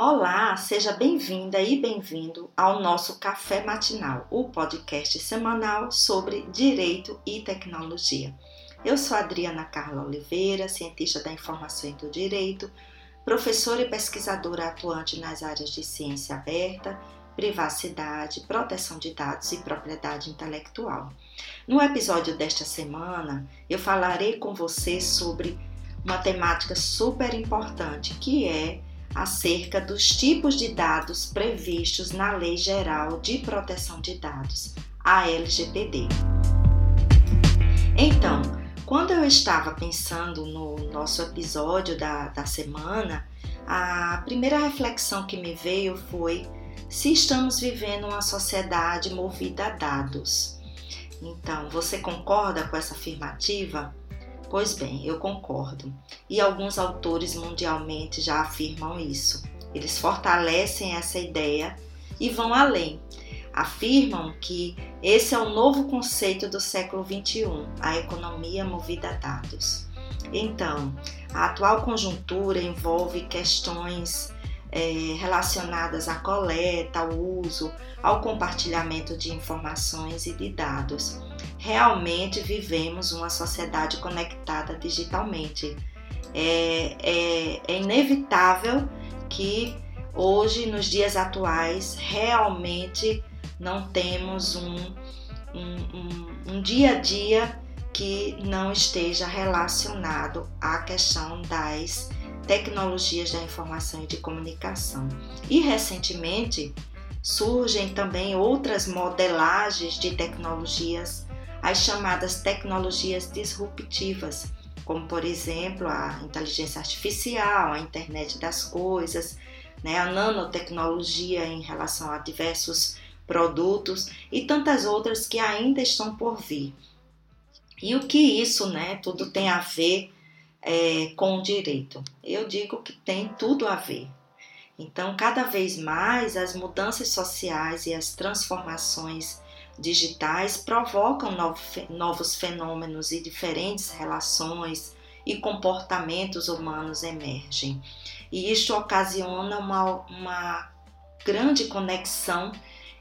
Olá, seja bem-vinda e bem-vindo ao nosso Café Matinal, o podcast semanal sobre direito e tecnologia. Eu sou Adriana Carla Oliveira, cientista da informação e do direito, professora e pesquisadora atuante nas áreas de ciência aberta, privacidade, proteção de dados e propriedade intelectual. No episódio desta semana, eu falarei com você sobre uma temática super importante que é acerca dos tipos de dados previstos na Lei Geral de Proteção de Dados, a LGPD. Então, quando eu estava pensando no nosso episódio da, da semana, a primeira reflexão que me veio foi se estamos vivendo uma sociedade movida a dados. Então, você concorda com essa afirmativa? Pois bem, eu concordo. E alguns autores mundialmente já afirmam isso. Eles fortalecem essa ideia e vão além. Afirmam que esse é o novo conceito do século XXI, a economia movida a dados. Então, a atual conjuntura envolve questões é, relacionadas à coleta, ao uso, ao compartilhamento de informações e de dados. Realmente vivemos uma sociedade conectada digitalmente. É, é, é inevitável que hoje, nos dias atuais, realmente não temos um, um, um, um dia a dia que não esteja relacionado à questão das tecnologias da informação e de comunicação. E recentemente surgem também outras modelagens de tecnologias, as chamadas tecnologias disruptivas, como por exemplo a inteligência artificial, a internet das coisas, né, a nanotecnologia em relação a diversos produtos e tantas outras que ainda estão por vir. E o que isso, né, tudo tem a ver é, com o direito? Eu digo que tem tudo a ver. Então, cada vez mais as mudanças sociais e as transformações digitais provocam novos fenômenos e diferentes relações e comportamentos humanos emergem. E isto ocasiona uma, uma grande conexão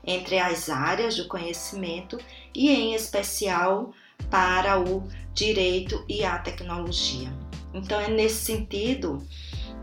entre as áreas do conhecimento e, em especial, para o direito e a tecnologia. Então, é nesse sentido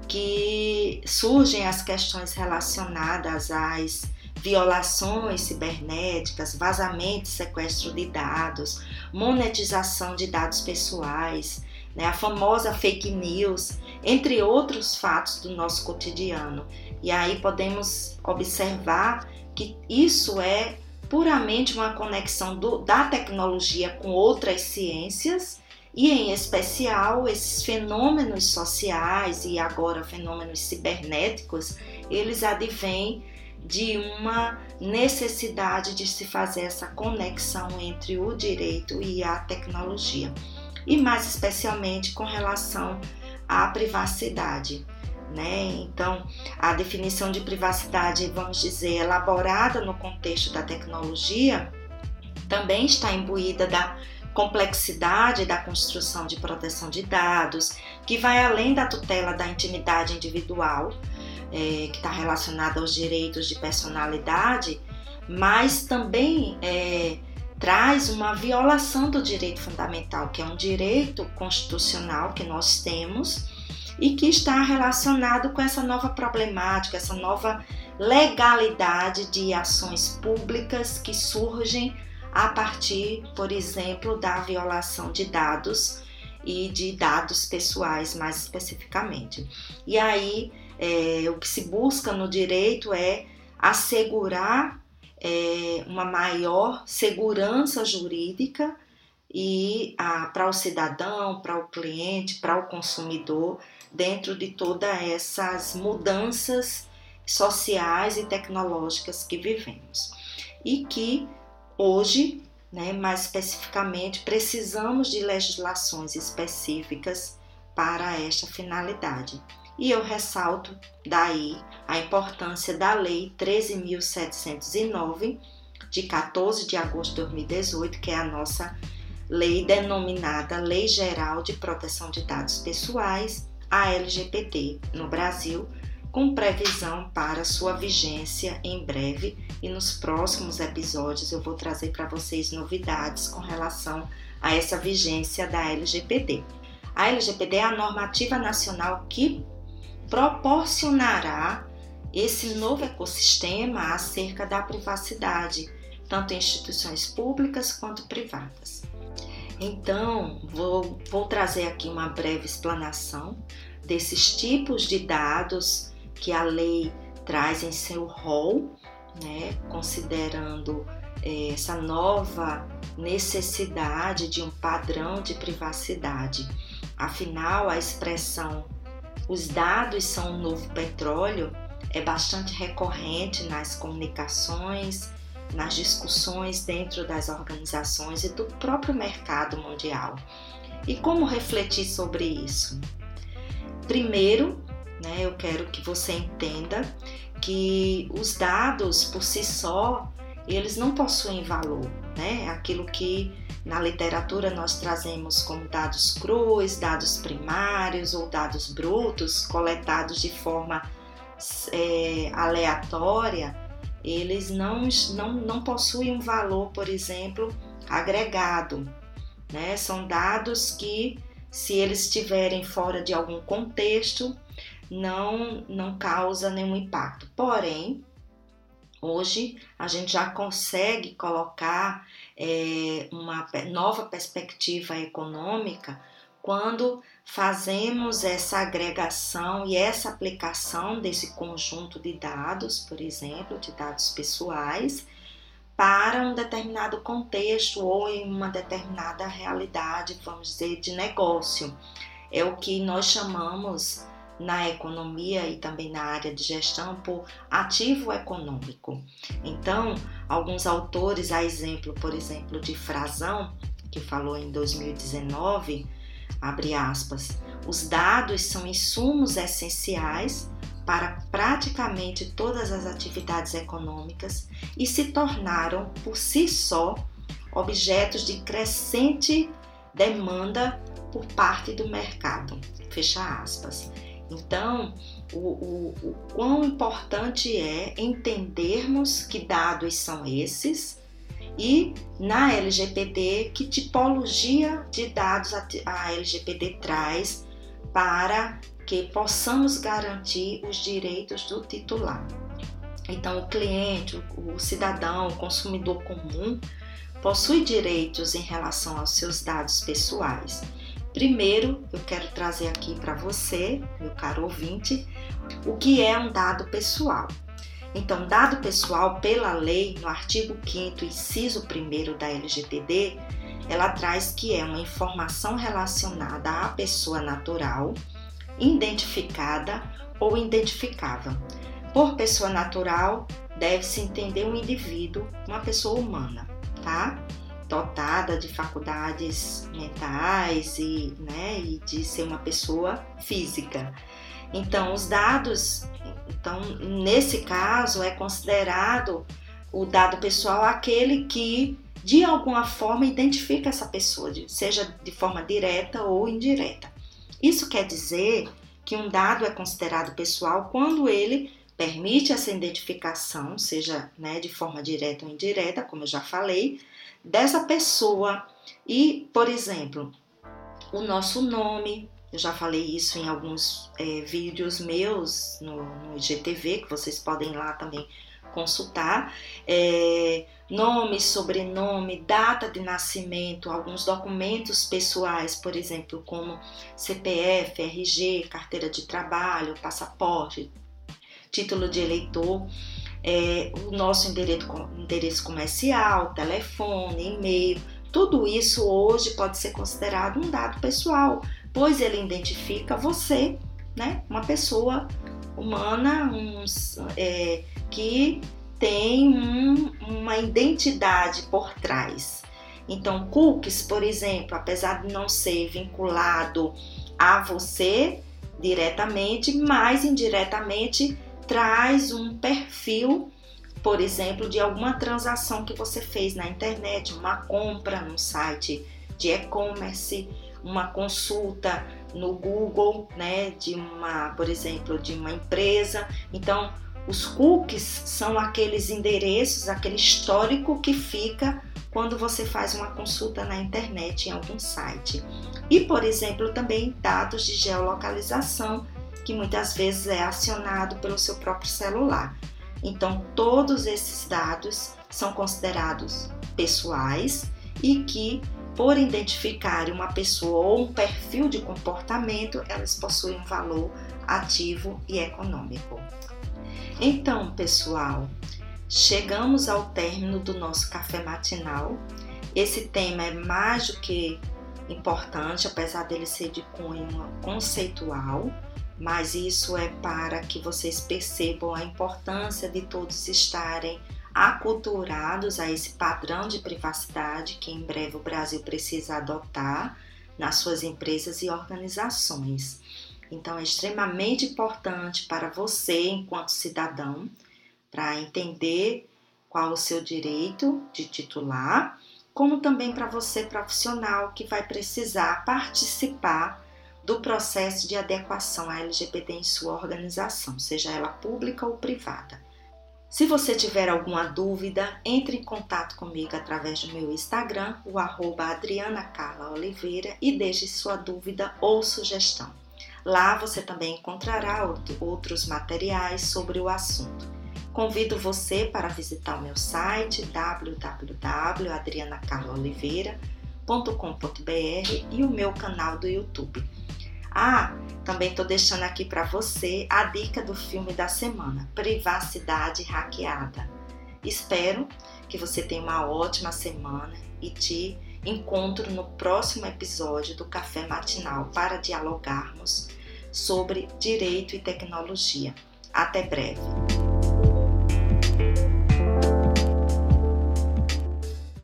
que surgem as questões relacionadas às violações cibernéticas, vazamento e sequestro de dados, monetização de dados pessoais, né, a famosa fake news, entre outros fatos do nosso cotidiano. E aí podemos observar que isso é puramente uma conexão do, da tecnologia com outras ciências e, em especial, esses fenômenos sociais e agora fenômenos cibernéticos, eles advêm de uma necessidade de se fazer essa conexão entre o direito e a tecnologia, e mais especialmente com relação à privacidade. Né? Então, a definição de privacidade, vamos dizer, elaborada no contexto da tecnologia, também está imbuída da complexidade da construção de proteção de dados, que vai além da tutela da intimidade individual, é, que está relacionada aos direitos de personalidade, mas também é, traz uma violação do direito fundamental, que é um direito constitucional que nós temos e que está relacionado com essa nova problemática, essa nova legalidade de ações públicas que surgem a partir, por exemplo, da violação de dados e de dados pessoais mais especificamente. E aí é, o que se busca no direito é assegurar é, uma maior segurança jurídica e para o cidadão, para o cliente, para o consumidor, dentro de todas essas mudanças sociais e tecnológicas que vivemos. E que hoje, né, mais especificamente, precisamos de legislações específicas para esta finalidade. E eu ressalto daí a importância da Lei 13.709, de 14 de agosto de 2018, que é a nossa lei denominada Lei Geral de Proteção de Dados Pessoais, a LGPD, no Brasil, com previsão para sua vigência em breve e nos próximos episódios eu vou trazer para vocês novidades com relação a essa vigência da LGPD. A LGPD é a normativa nacional que proporcionará esse novo ecossistema acerca da privacidade, tanto em instituições públicas quanto privadas. Então, vou, vou trazer aqui uma breve explanação desses tipos de dados que a lei traz em seu rol, né, considerando é, essa nova necessidade de um padrão de privacidade. Afinal, a expressão os dados são o novo petróleo é bastante recorrente nas comunicações, nas discussões dentro das organizações e do próprio mercado mundial. E como refletir sobre isso? Primeiro, né, eu quero que você entenda que os dados por si só, eles não possuem valor, né? Aquilo que na literatura nós trazemos como dados crus, dados primários ou dados brutos, coletados de forma é, aleatória, eles não, não, não possuem um valor, por exemplo, agregado. Né? São dados que, se eles estiverem fora de algum contexto, não, não causa nenhum impacto. Porém, hoje a gente já consegue colocar é, uma nova perspectiva econômica quando fazemos essa agregação e essa aplicação desse conjunto de dados, por exemplo, de dados pessoais, para um determinado contexto ou em uma determinada realidade, vamos dizer, de negócio. É o que nós chamamos na economia e também na área de gestão por ativo econômico. Então, alguns autores, a exemplo, por exemplo, de Frazão, que falou em 2019, abre aspas, os dados são insumos essenciais para praticamente todas as atividades econômicas e se tornaram por si só objetos de crescente demanda por parte do mercado. Fecha aspas. Então, o, o, o quão importante é entendermos que dados são esses e na LGPD, que tipologia de dados a LGPD traz para que possamos garantir os direitos do titular. Então, o cliente, o cidadão, o consumidor comum possui direitos em relação aos seus dados pessoais. Primeiro, eu quero trazer aqui para você, meu caro ouvinte, o que é um dado pessoal. Então, dado pessoal pela lei, no artigo 5 inciso 1 da LGPD, ela traz que é uma informação relacionada à pessoa natural, identificada ou identificável. Por pessoa natural, deve-se entender um indivíduo, uma pessoa humana, tá? Dotada de faculdades mentais e, né, e de ser uma pessoa física. Então, os dados então, nesse caso, é considerado o dado pessoal aquele que de alguma forma identifica essa pessoa, seja de forma direta ou indireta. Isso quer dizer que um dado é considerado pessoal quando ele permite essa identificação, seja né, de forma direta ou indireta, como eu já falei, dessa pessoa. E, por exemplo, o nosso nome, eu já falei isso em alguns é, vídeos meus no, no IGTV, que vocês podem ir lá também consultar. É, nome, sobrenome, data de nascimento, alguns documentos pessoais, por exemplo, como CPF, RG, carteira de trabalho, passaporte, título de eleitor. É, o nosso endereço, endereço comercial, telefone, e-mail, tudo isso hoje pode ser considerado um dado pessoal, pois ele identifica você, né, uma pessoa humana um, é, que tem um, uma identidade por trás. Então, cookies, por exemplo, apesar de não ser vinculado a você diretamente, mas indiretamente traz um perfil, por exemplo, de alguma transação que você fez na internet, uma compra num site de e-commerce, uma consulta no Google, né, de uma, por exemplo, de uma empresa. Então, os cookies são aqueles endereços, aquele histórico que fica quando você faz uma consulta na internet em algum site. E, por exemplo, também dados de geolocalização, que muitas vezes é acionado pelo seu próprio celular. Então, todos esses dados são considerados pessoais e que, por identificarem uma pessoa ou um perfil de comportamento, elas possuem um valor ativo e econômico. Então, pessoal, chegamos ao término do nosso café matinal. Esse tema é mais do que importante, apesar dele ser de cunho conceitual, mas isso é para que vocês percebam a importância de todos estarem aculturados a esse padrão de privacidade que em breve o Brasil precisa adotar nas suas empresas e organizações. Então, é extremamente importante para você, enquanto cidadão, para entender qual o seu direito de titular, como também para você, profissional, que vai precisar participar do processo de adequação à LGBT em sua organização, seja ela pública ou privada. Se você tiver alguma dúvida, entre em contato comigo através do meu Instagram, o arroba Adriana Carla Oliveira, e deixe sua dúvida ou sugestão. Lá você também encontrará outros materiais sobre o assunto. Convido você para visitar o meu site www.adrianacarlaoliveira.com.br e o meu canal do YouTube. Ah, também estou deixando aqui para você a dica do filme da semana, Privacidade Hackeada. Espero que você tenha uma ótima semana e te encontro no próximo episódio do Café Matinal para dialogarmos sobre direito e tecnologia. Até breve!